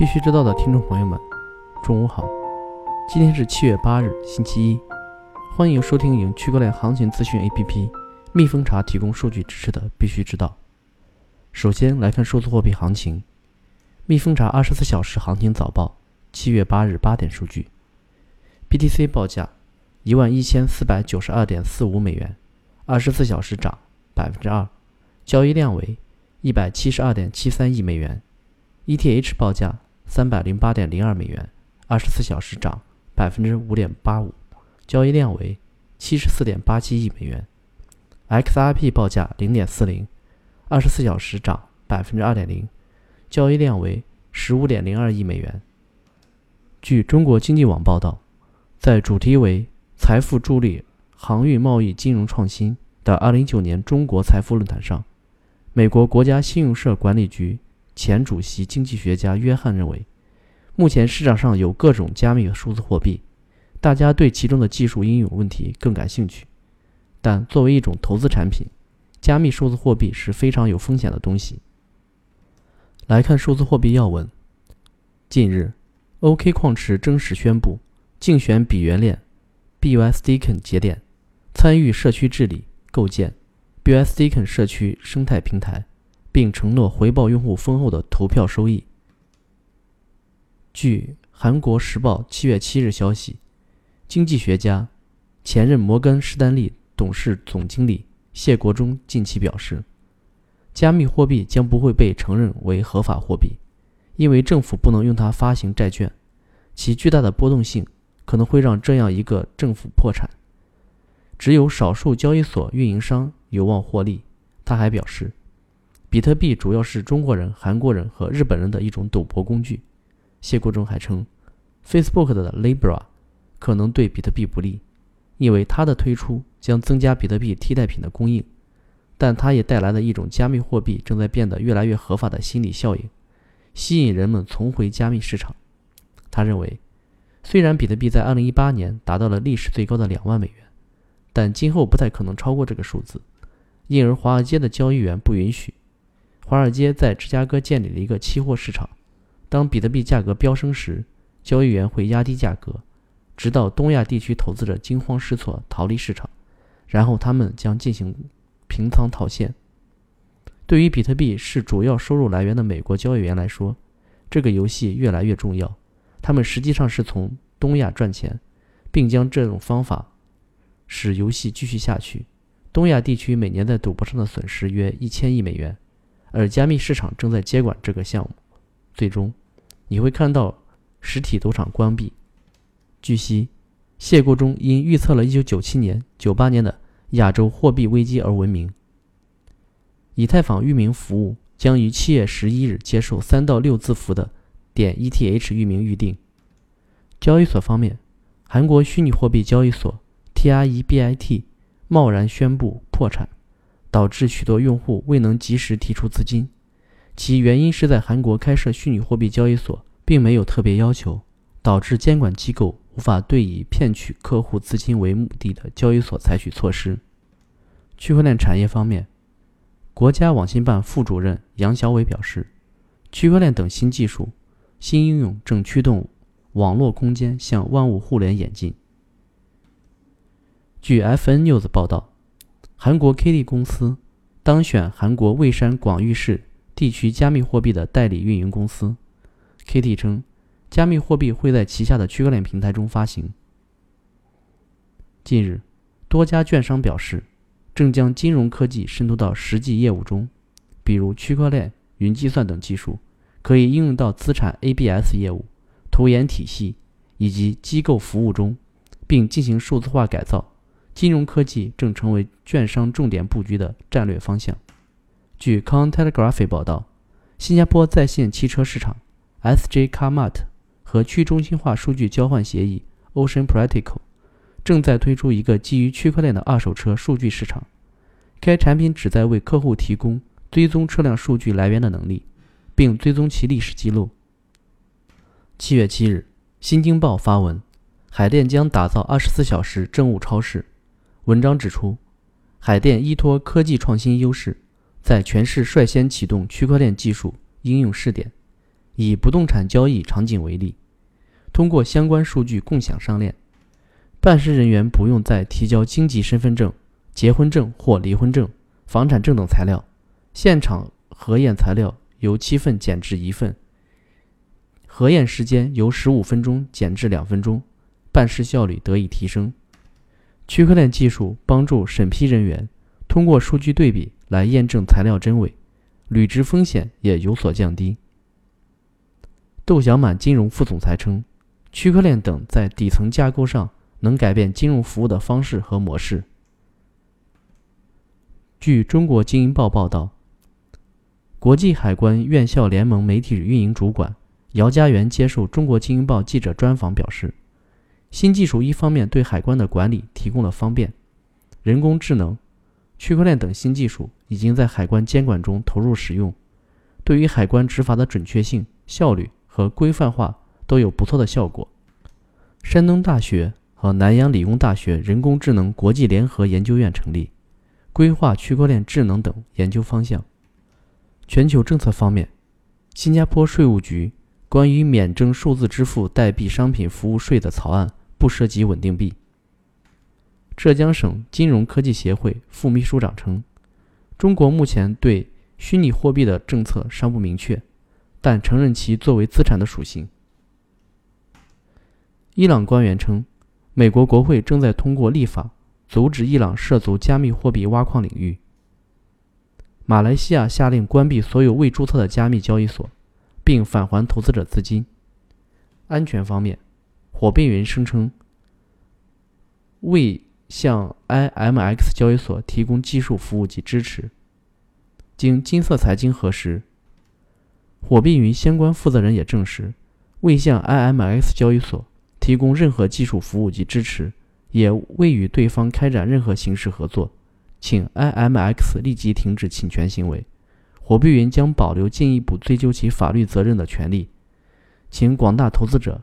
必须知道的听众朋友们，中午好！今天是七月八日，星期一，欢迎收听由区块链行情资讯 APP 蜜蜂茶提供数据支持的《必须知道》。首先来看数字货币行情，蜜蜂茶二十四小时行情早报，七月八日八点数据：BTC 报价一万一千四百九十二点四五美元，二十四小时涨百分之二，交易量为一百七十二点七三亿美元；ETH 报价。三百零八点零二美元，二十四小时涨百分之五点八五，交易量为七十四点八七亿美元。XRP 报价零点四零，二十四小时涨百分之二点零，交易量为十五点零二亿美元。据中国经济网报道，在主题为“财富助力航运贸易金融创新”的二零一九年中国财富论坛上，美国国家信用社管理局。前主席、经济学家约翰认为，目前市场上有各种加密数字货币，大家对其中的技术应用问题更感兴趣。但作为一种投资产品，加密数字货币是非常有风险的东西。来看数字货币要闻。近日，OK 矿池正式宣布竞选比原链 BUSDCon 节点，参与社区治理，构建 BUSDCon 社区生态平台。并承诺回报用户丰厚的投票收益。据韩国时报七月七日消息，经济学家、前任摩根士丹利董事总经理谢国忠近期表示，加密货币将不会被承认为合法货币，因为政府不能用它发行债券，其巨大的波动性可能会让这样一个政府破产。只有少数交易所运营商有望获利。他还表示。比特币主要是中国人、韩国人和日本人的一种赌博工具。谢国忠还称，Facebook 的 Libra 可能对比特币不利，因为它的推出将增加比特币替代品的供应，但它也带来了一种加密货币正在变得越来越合法的心理效应，吸引人们重回加密市场。他认为，虽然比特币在2018年达到了历史最高的两万美元，但今后不太可能超过这个数字，因而华尔街的交易员不允许。华尔街在芝加哥建立了一个期货市场，当比特币价格飙升时，交易员会压低价格，直到东亚地区投资者惊慌失措逃离市场，然后他们将进行平仓套现。对于比特币是主要收入来源的美国交易员来说，这个游戏越来越重要。他们实际上是从东亚赚钱，并将这种方法使游戏继续下去。东亚地区每年在赌博上的损失约一千亿美元。而加密市场正在接管这个项目，最终你会看到实体赌场关闭。据悉，谢国忠因预测了1997年、98年的亚洲货币危机而闻名。以太坊域名服务将于7月11日接受3到6字符的点 ETH 域名预定。交易所方面，韩国虚拟货币交易所 TREBIT 贸然宣布破产。导致许多用户未能及时提出资金，其原因是在韩国开设虚拟货币交易所并没有特别要求，导致监管机构无法对以骗取客户资金为目的的交易所采取措施。区块链产业方面，国家网信办副主任杨小伟表示，区块链等新技术、新应用正驱动网络空间向万物互联演进。据 FN News 报道。韩国 KD 公司当选韩国蔚山广域市地区加密货币的代理运营公司。KT 称，加密货币会在旗下的区块链平台中发行。近日，多家券商表示，正将金融科技渗透到实际业务中，比如区块链、云计算等技术，可以应用到资产 ABS 业务、投研体系以及机构服务中，并进行数字化改造。金融科技正成为券商重点布局的战略方向。据 Cointelegraph 报道，新加坡在线汽车市场 SJ CarMart 和去中心化数据交换协议 Ocean Practical 正在推出一个基于区块链的二手车数据市场。该产品旨在为客户提供追踪车辆数据来源的能力，并追踪其历史记录。七月七日，《新京报》发文，海淀将打造二十四小时政务超市。文章指出，海淀依托科技创新优势，在全市率先启动区块链技术应用试点，以不动产交易场景为例，通过相关数据共享上链，办事人员不用再提交经济身份证、结婚证或离婚证、房产证等材料，现场核验材料由七份减至一份，核验时间由十五分钟减至两分钟，办事效率得以提升。区块链技术帮助审批人员通过数据对比来验证材料真伪，履职风险也有所降低。窦小满金融副总裁称，区块链等在底层架构上能改变金融服务的方式和模式。据中国经营报报道，国际海关院校联盟媒体运营主管姚家元接受中国经营报记者专访表示。新技术一方面对海关的管理提供了方便，人工智能、区块链等新技术已经在海关监管中投入使用，对于海关执法的准确性、效率和规范化都有不错的效果。山东大学和南洋理工大学人工智能国际联合研究院成立，规划区块链智能等研究方向。全球政策方面，新加坡税务局关于免征数字支付代币商品服务税的草案。不涉及稳定币。浙江省金融科技协会副秘书长称，中国目前对虚拟货币的政策尚不明确，但承认其作为资产的属性。伊朗官员称，美国国会正在通过立法阻止伊朗涉足加密货币挖矿领域。马来西亚下令关闭所有未注册的加密交易所，并返还投资者资金。安全方面。火币云声称未向 IMX 交易所提供技术服务及支持。经金色财经核实，火币云相关负责人也证实未向 IMX 交易所提供任何技术服务及支持，也未与对方开展任何形式合作，请 IMX 立即停止侵权行为。火币云将保留进一步追究其法律责任的权利，请广大投资者。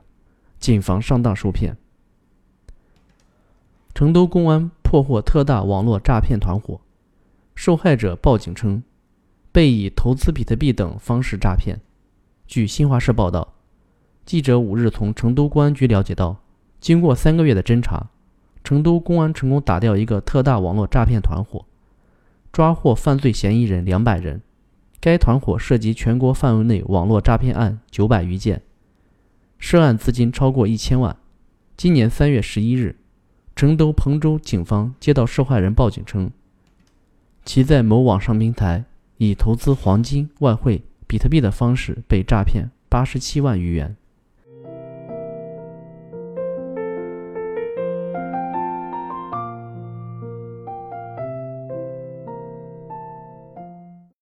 谨防上当受骗。成都公安破获特大网络诈骗团伙，受害者报警称被以投资比特币等方式诈骗。据新华社报道，记者五日从成都公安局了解到，经过三个月的侦查，成都公安成功打掉一个特大网络诈骗团伙，抓获犯罪嫌疑人两百人。该团伙涉及全国范围内网络诈骗案九百余件。涉案资金超过一千万。今年三月十一日，成都彭州警方接到受害人报警称，其在某网上平台以投资黄金、外汇、比特币的方式被诈骗八十七万余元。